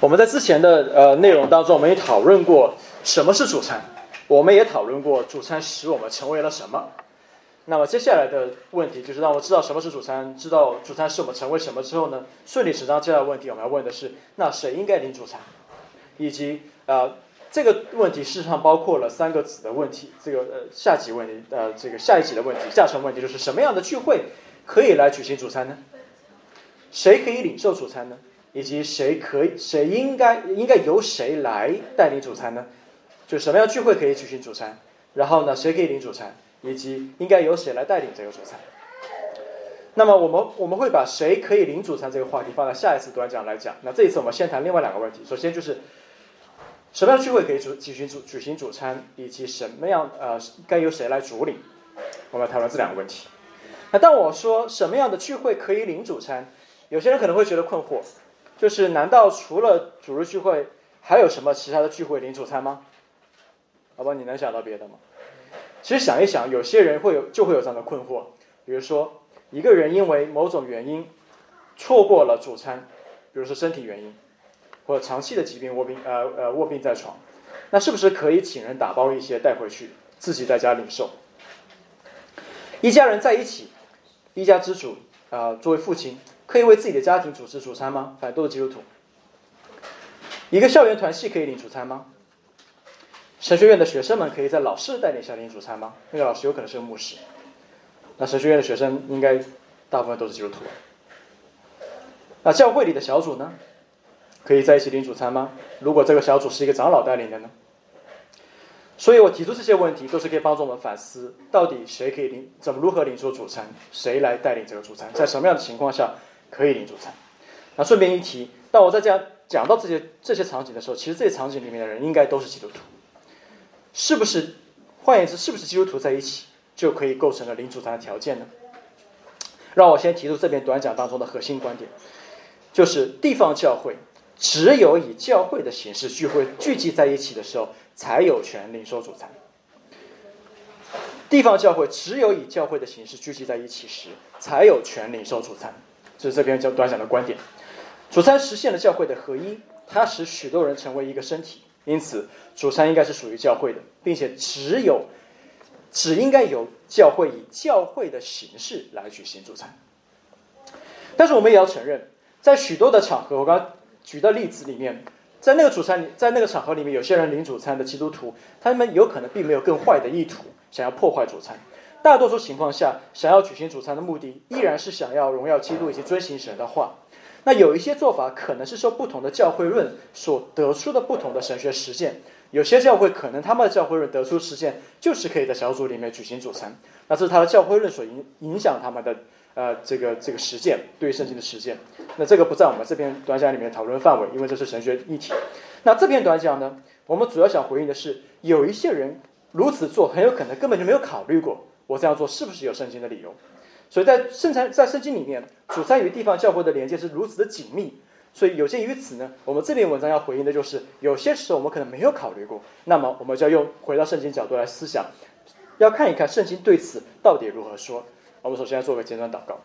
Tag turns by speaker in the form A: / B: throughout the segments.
A: 我们在之前的呃内容当中，我们也讨论过什么是主餐，我们也讨论过主餐使我们成为了什么。那么接下来的问题就是，当我知道什么是主餐，知道主餐使我们成为什么之后呢？顺理成章，接下来问题我们要问的是：那谁应该领主餐？以及呃这个问题事实上包括了三个子的问题。这个呃下集问题呃这个下一集的问题，下层问题就是什么样的聚会可以来举行主餐呢？谁可以领受主餐呢？以及谁可以谁应该应该由谁来带领主餐呢？就什么样聚会可以举行主餐？然后呢，谁可以领主餐？以及应该由谁来带领这个主餐？那么我们我们会把谁可以领主餐这个话题放在下一次短讲来讲。那这一次我们先谈另外两个问题。首先就是什么样聚会可以主举行主举行主餐，以及什么样呃该由谁来主领？我们要讨论这两个问题。那当我说什么样的聚会可以领主餐，有些人可能会觉得困惑，就是难道除了主日聚会，还有什么其他的聚会领主餐吗？好吧，你能想到别的吗？其实想一想，有些人会有就会有这样的困惑，比如说一个人因为某种原因错过了主餐，比如说身体原因，或者长期的疾病卧病呃呃卧病在床，那是不是可以请人打包一些带回去，自己在家领受？一家人在一起，一家之主啊，作为父亲，可以为自己的家庭主持主餐吗？反正都是基督徒。一个校园团契可以领主餐吗？神学院的学生们可以在老师带领下领主餐吗？那个老师有可能是个牧师。那神学院的学生应该大部分都是基督徒。那教会里的小组呢，可以在一起领主餐吗？如果这个小组是一个长老带领的呢？所以我提出这些问题，都是可以帮助我们反思，到底谁可以领，怎么如何领受主餐，谁来带领这个主餐，在什么样的情况下可以领主餐？那顺便一提，当我在这样讲到这些这些场景的时候，其实这些场景里面的人应该都是基督徒。是不是？换言之，是不是基督徒在一起就可以构成了领主餐的条件呢？让我先提出这篇短讲当中的核心观点，就是地方教会只有以教会的形式聚会聚集在一起的时候，才有权领受主餐。地方教会只有以教会的形式聚集在一起时，才有权领受主餐。这是这篇叫短讲的观点。主餐实现了教会的合一，它使许多人成为一个身体。因此，主餐应该是属于教会的，并且只有只应该由教会以教会的形式来举行主餐。但是，我们也要承认，在许多的场合，我刚举的例子里面，在那个主餐里，在那个场合里面，有些人领主餐的基督徒，他们有可能并没有更坏的意图，想要破坏主餐。大多数情况下，想要举行主餐的目的，依然是想要荣耀基督以及遵行神的话。那有一些做法可能是受不同的教会论所得出的不同的神学实践，有些教会可能他们的教会论得出实践就是可以在小组里面举行主餐，那这是他的教会论所影影响他们的呃这个这个实践对于圣经的实践，那这个不在我们这篇短讲里面讨论范围，因为这是神学议题。那这篇短讲呢，我们主要想回应的是，有一些人如此做很有可能根本就没有考虑过我这样做是不是有圣经的理由。所以在圣餐在圣经里面，主餐与地方教会的连接是如此的紧密。所以有鉴于此呢，我们这篇文章要回应的就是，有些时候我们可能没有考虑过，那么我们就要用回到圣经角度来思想，要看一看圣经对此到底如何说。我们首先要做个简短祷告。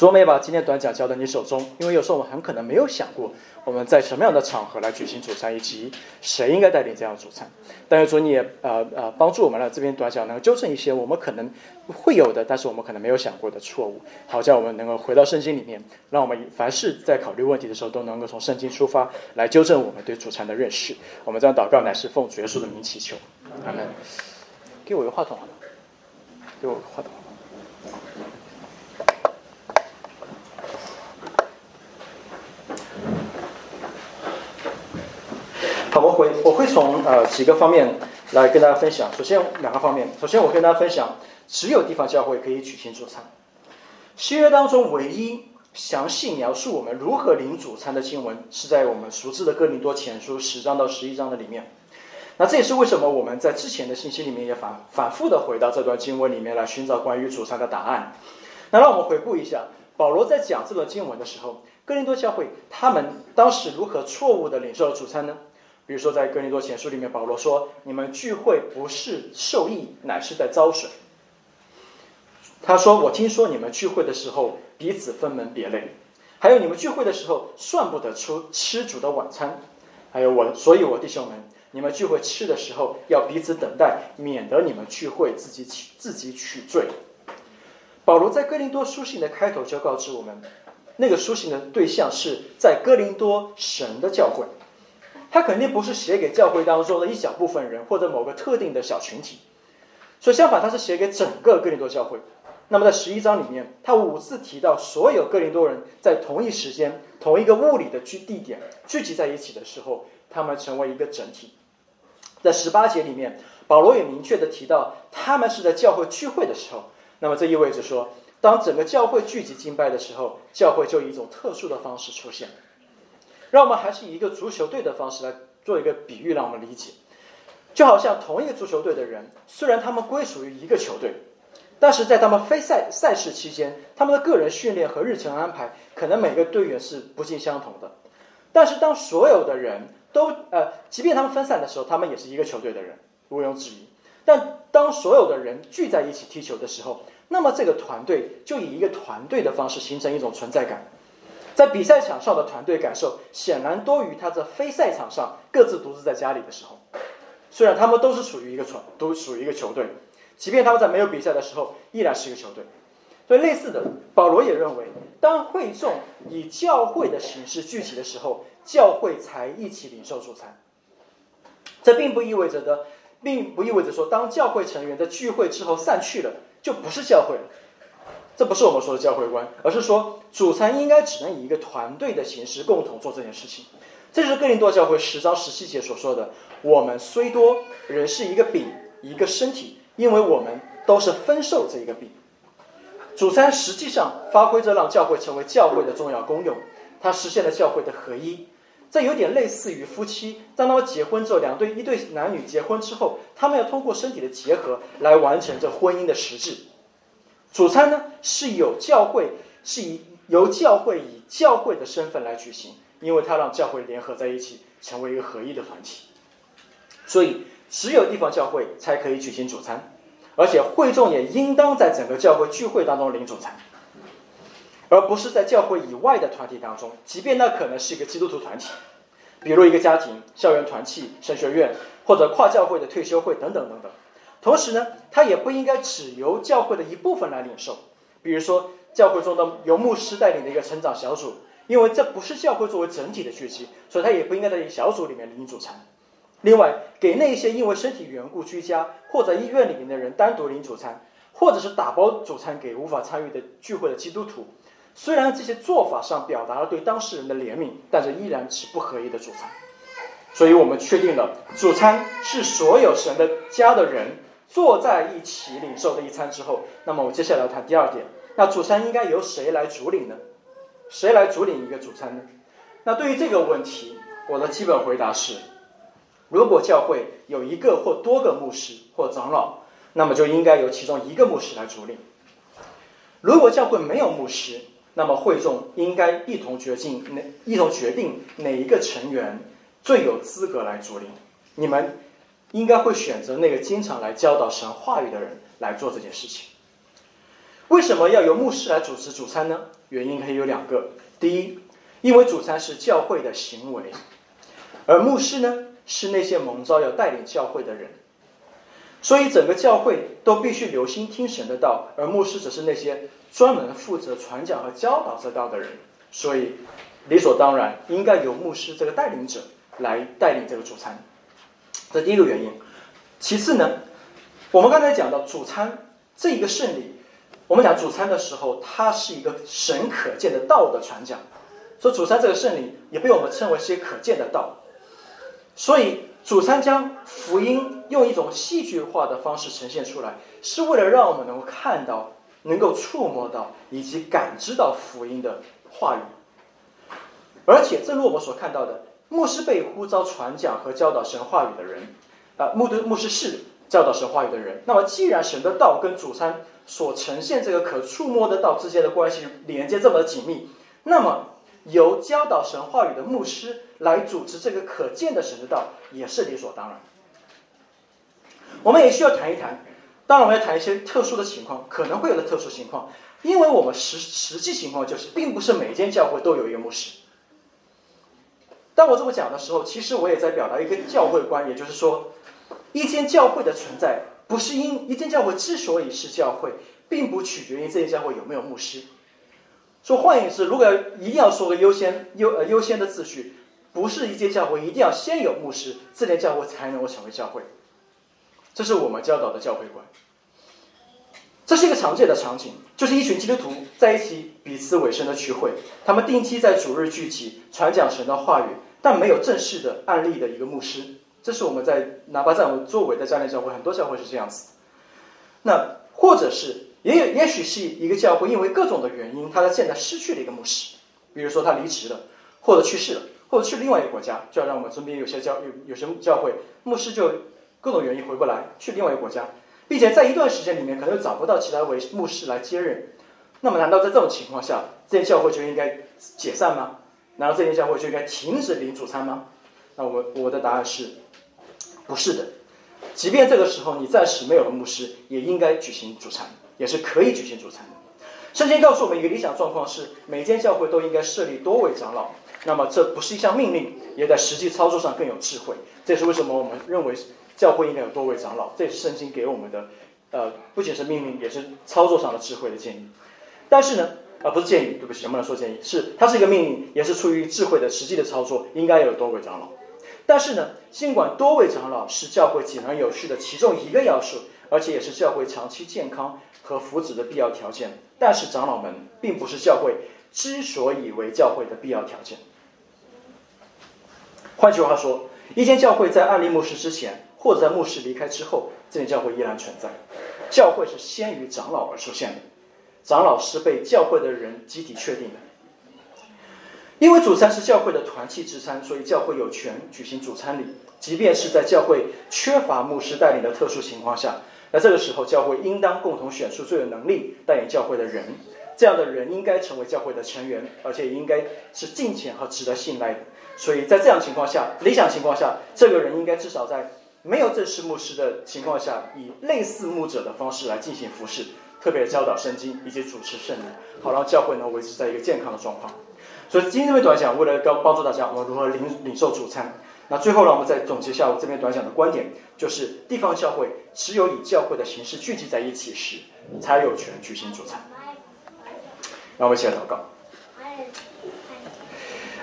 A: 主，我们也把今天短讲交到你手中，因为有时候我们很可能没有想过我们在什么样的场合来举行主餐，以及谁应该带领这样的主餐。但是主，你也呃呃帮助我们了，这边短讲能够纠正一些我们可能会有的，但是我们可能没有想过的错误，好叫我们能够回到圣经里面，让我们凡事在考虑问题的时候都能够从圣经出发，来纠正我们对主餐的认识。我们这样祷告乃是奉主耶稣的名祈求，阿门。给我一个话筒好吗？给我个话筒。好，好我会我会从呃几个方面来跟大家分享。首先两个方面，首先我跟大家分享，只有地方教会可以举行主餐。新约当中唯一详细描述我们如何领主餐的经文，是在我们熟知的哥林多前书十章到十一章的里面。那这也是为什么我们在之前的信息里面也反反复的回到这段经文里面来寻找关于主餐的答案。那让我们回顾一下，保罗在讲这段经文的时候，哥林多教会他们当时如何错误的领受了主餐呢？比如说，在哥林多前书里面，保罗说：“你们聚会不是受益，乃是在遭损。”他说：“我听说你们聚会的时候彼此分门别类。”还有你们聚会的时候算不得出吃主的晚餐。还有我，所以我弟兄们，你们聚会吃的时候要彼此等待，免得你们聚会自己取自己取罪。保罗在哥林多书信的开头就告知我们，那个书信的对象是在哥林多神的教会，他肯定不是写给教会当中的一小部分人或者某个特定的小群体，所以相反，他是写给整个哥林多教会。那么在十一章里面，他五次提到所有哥林多人在同一时间、同一个物理的聚地点聚集在一起的时候，他们成为一个整体。在十八节里面，保罗也明确的提到，他们是在教会聚会的时候。那么这意味着说，当整个教会聚集敬拜的时候，教会就以一种特殊的方式出现。让我们还是以一个足球队的方式来做一个比喻，让我们理解，就好像同一个足球队的人，虽然他们归属于一个球队。但是在他们非赛赛事期间，他们的个人训练和日程安排可能每个队员是不尽相同的。但是当所有的人都呃，即便他们分散的时候，他们也是一个球队的人，毋庸置疑。但当所有的人聚在一起踢球的时候，那么这个团队就以一个团队的方式形成一种存在感。在比赛场上的团队感受显然多于他在非赛场上各自独自在家里的时候。虽然他们都是属于一个团，都属于一个球队。即便他们在没有比赛的时候，依然是一个球队。所以，类似的，保罗也认为，当会众以教会的形式聚集的时候，教会才一起领受主餐。这并不意味着的，并不意味着说，当教会成员在聚会之后散去了，就不是教会了。这不是我们说的教会观，而是说，主餐应该只能以一个团队的形式共同做这件事情。这就是哥林多教会十章十七节所说的：“我们虽多，人是一个饼，一个身体。”因为我们都是分受这一个饼，主餐实际上发挥着让教会成为教会的重要功用，它实现了教会的合一。这有点类似于夫妻，当他们结婚之后，两对一对男女结婚之后，他们要通过身体的结合来完成这婚姻的实质。主餐呢是有教会是以由教会以教会的身份来举行，因为它让教会联合在一起，成为一个合一的团体。所以。只有地方教会才可以举行主餐，而且会众也应当在整个教会聚会当中领主餐，而不是在教会以外的团体当中，即便那可能是一个基督徒团体，比如一个家庭、校园团契、神学院或者跨教会的退休会等等等等。同时呢，它也不应该只由教会的一部分来领受，比如说教会中的由牧师带领的一个成长小组，因为这不是教会作为整体的聚集，所以他也不应该在小组里面领主餐。另外，给那些因为身体缘故居家或者医院里面的人单独领主餐，或者是打包主餐给无法参与的聚会的基督徒，虽然这些做法上表达了对当事人的怜悯，但是依然是不合一的主餐。所以我们确定了主餐是所有神的家的人坐在一起领受的一餐之后，那么我接下来谈第二点，那主餐应该由谁来主领呢？谁来主领一个主餐呢？那对于这个问题，我的基本回答是。如果教会有一个或多个牧师或长老，那么就应该由其中一个牧师来主领。如果教会没有牧师，那么会众应该一同决定哪一同决定哪一个成员最有资格来主领。你们应该会选择那个经常来教导神话语的人来做这件事情。为什么要由牧师来主持主餐呢？原因可以有两个：第一，因为主餐是教会的行为，而牧师呢？是那些蒙召要带领教会的人，所以整个教会都必须留心听神的道，而牧师只是那些专门负责传讲和教导这道的人，所以理所当然应该由牧师这个带领者来带领这个主餐。这第一个原因。其次呢，我们刚才讲到主餐这一个圣礼，我们讲主餐的时候，它是一个神可见的道的传讲，所以主餐这个圣礼也被我们称为是可见的道。所以，主餐将福音用一种戏剧化的方式呈现出来，是为了让我们能够看到、能够触摸到以及感知到福音的话语。而且，正如我们所看到的，牧师被呼召传讲和教导神话语的人，啊，牧的牧师是教导神话语的人。那么，既然神的道跟主餐所呈现这个可触摸的道之间的关系连接这么紧密，那么。由教导神话语的牧师来主持这个可见的神的道，也是理所当然。我们也需要谈一谈，当然我们要谈一些特殊的情况，可能会有的特殊情况。因为我们实实际情况就是，并不是每间教会都有一个牧师。当我这么讲的时候，其实我也在表达一个教会观，也就是说，一间教会的存在，不是因一间教会之所以是教会，并不取决于这间教会有没有牧师。说换言之，如果要一定要说个优先优呃优先的次序，不是一间教会一定要先有牧师，这间教会才能够成为教会。这是我们教导的教会观。这是一个常见的场景，就是一群基督徒在一起彼此委身的聚会，他们定期在主日聚集传讲神的话语，但没有正式的案例的一个牧师。这是我们在哪怕在我们作为的家庭教会，很多教会是这样子。那或者是也有也许是一个教会因为各种的原因，他在现在失去了一个牧师，比如说他离职了，或者去世了，或者去另外一个国家，就要让我们身边有些教有有些教会牧师就各种原因回不来，去另外一个国家。并且在一段时间里面，可能又找不到其他为牧师来接任，那么难道在这种情况下，这间教会就应该解散吗？难道这间教会就应该停止领主餐吗？那我我的答案是，不是的。即便这个时候你暂时没有了牧师，也应该举行主餐，也是可以举行主餐的。圣经告诉我们一个理想状况是，每间教会都应该设立多位长老。那么这不是一项命令，也在实际操作上更有智慧。这是为什么我们认为。教会应该有多位长老，这也是圣经给我们的，呃，不仅是命令，也是操作上的智慧的建议。但是呢，啊，不是建议，对不起，能不能说建议？是它是一个命令，也是出于智慧的实际的操作，应该有多位长老。但是呢，尽管多位长老是教会井然有序的其中一个要素，而且也是教会长期健康和福祉的必要条件，但是长老们并不是教会之所以为教会的必要条件。换句话说，一间教会在案例牧师之前。或者在牧师离开之后，这间教会依然存在。教会是先于长老而出现的，长老是被教会的人集体确定的。因为主餐是教会的团契之餐，所以教会有权举行主餐礼。即便是在教会缺乏牧师带领的特殊情况下，那这个时候教会应当共同选出最有能力带领教会的人。这样的人应该成为教会的成员，而且应该是敬虔和值得信赖的。所以在这样情况下，理想情况下，这个人应该至少在。没有正式牧师的情况下，以类似牧者的方式来进行服侍，特别教导圣经以及主持圣礼，好让教会能维持在一个健康的状况。所以今天这边短讲，为了帮帮助大家，我们如何领领受主餐。那最后呢，我们再总结一下我这边短讲的观点，就是地方教会只有以教会的形式聚集在一起时，才有权举行主餐。让我们一起来祷告。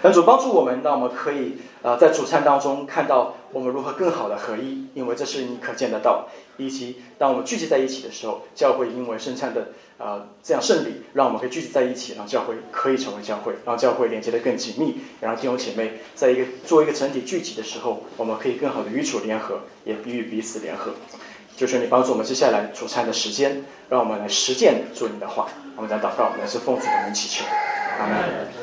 A: 恩主帮助我们，让我们可以啊在主餐当中看到我们如何更好的合一，因为这是你可见得到。以及当我们聚集在一起的时候，教会因为圣餐的啊这样圣礼，让我们可以聚集在一起，让教会可以成为教会，让教会连接的更紧密，也让弟兄姐妹在一个做一个整体聚集的时候，我们可以更好的与主联合，也与彼此联合。就是你帮助我们接下来主餐的时间，让我们来实践主你的话。我们在祷告，来是奉主的名祈求，阿门。